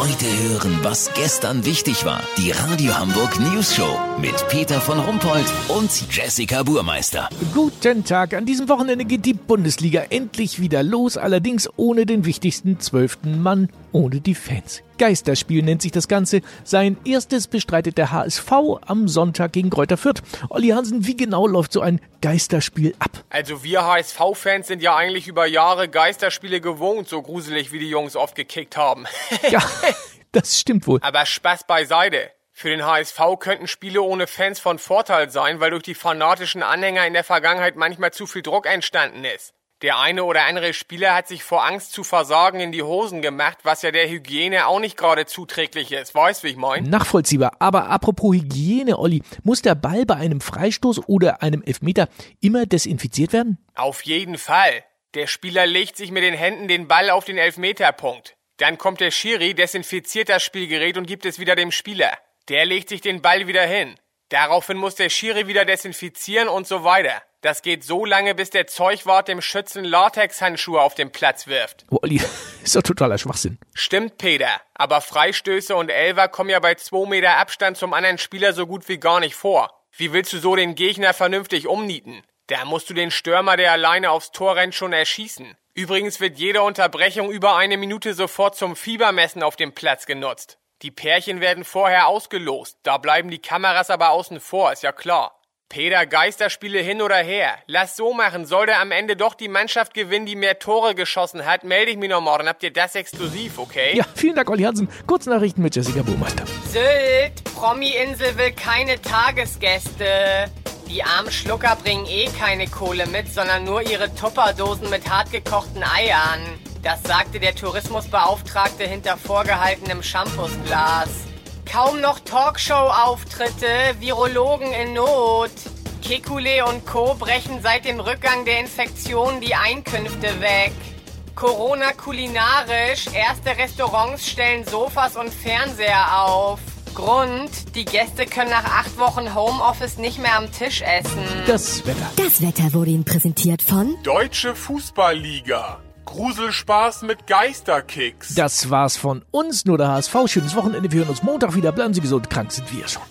Heute hören, was gestern wichtig war. Die Radio Hamburg News Show mit Peter von Rumpold und Jessica Burmeister. Guten Tag. An diesem Wochenende geht die Bundesliga endlich wieder los, allerdings ohne den wichtigsten zwölften Mann, ohne die Fans. Geisterspiel nennt sich das Ganze. Sein erstes bestreitet der HSV am Sonntag gegen Kräuter Fürth. Olli Hansen, wie genau läuft so ein Geisterspiel ab? Also wir HSV-Fans sind ja eigentlich über Jahre Geisterspiele gewohnt, so gruselig wie die Jungs oft gekickt haben. ja, das stimmt wohl. Aber Spaß beiseite. Für den HSV könnten Spiele ohne Fans von Vorteil sein, weil durch die fanatischen Anhänger in der Vergangenheit manchmal zu viel Druck entstanden ist. Der eine oder andere Spieler hat sich vor Angst zu versagen in die Hosen gemacht, was ja der Hygiene auch nicht gerade zuträglich ist. Weißt, wie ich mein? Nachvollziehbar. Aber apropos Hygiene, Olli, muss der Ball bei einem Freistoß oder einem Elfmeter immer desinfiziert werden? Auf jeden Fall. Der Spieler legt sich mit den Händen den Ball auf den Elfmeterpunkt. Dann kommt der Schiri, desinfiziert das Spielgerät und gibt es wieder dem Spieler. Der legt sich den Ball wieder hin. Daraufhin muss der Schiri wieder desinfizieren und so weiter. Das geht so lange, bis der Zeugwart dem Schützen Latexhandschuhe auf den Platz wirft. Oh, Olli, ist doch totaler Schwachsinn. Stimmt, Peter. Aber Freistöße und Elver kommen ja bei zwei Meter Abstand zum anderen Spieler so gut wie gar nicht vor. Wie willst du so den Gegner vernünftig umnieten? Da musst du den Stürmer, der alleine aufs Tor rennt, schon erschießen. Übrigens wird jede Unterbrechung über eine Minute sofort zum Fiebermessen auf dem Platz genutzt. Die Pärchen werden vorher ausgelost, da bleiben die Kameras aber außen vor, ist ja klar. Peter, Geisterspiele hin oder her. Lass so machen. Sollte am Ende doch die Mannschaft gewinnen, die mehr Tore geschossen hat, melde ich mich noch morgen. Habt ihr das exklusiv, okay? Ja, vielen Dank, Olli Hansen. Kurznachrichten mit Jessica Burmeister. Sylt, Promi-Insel will keine Tagesgäste. Die armen Schlucker bringen eh keine Kohle mit, sondern nur ihre Tupperdosen mit hartgekochten Eiern. Das sagte der Tourismusbeauftragte hinter vorgehaltenem Shampoosglas. Kaum noch Talkshow-Auftritte, Virologen in Not. Kekulé und Co. brechen seit dem Rückgang der Infektion die Einkünfte weg. Corona kulinarisch, erste Restaurants stellen Sofas und Fernseher auf. Grund, die Gäste können nach acht Wochen Homeoffice nicht mehr am Tisch essen. Das Wetter. Das Wetter wurde Ihnen präsentiert von Deutsche Fußballliga. Gruselspaß mit Geisterkicks. Das war's von uns, nur der HSV. Schönes Wochenende. Wir hören uns Montag wieder. Bleiben Sie gesund. Krank sind wir schon.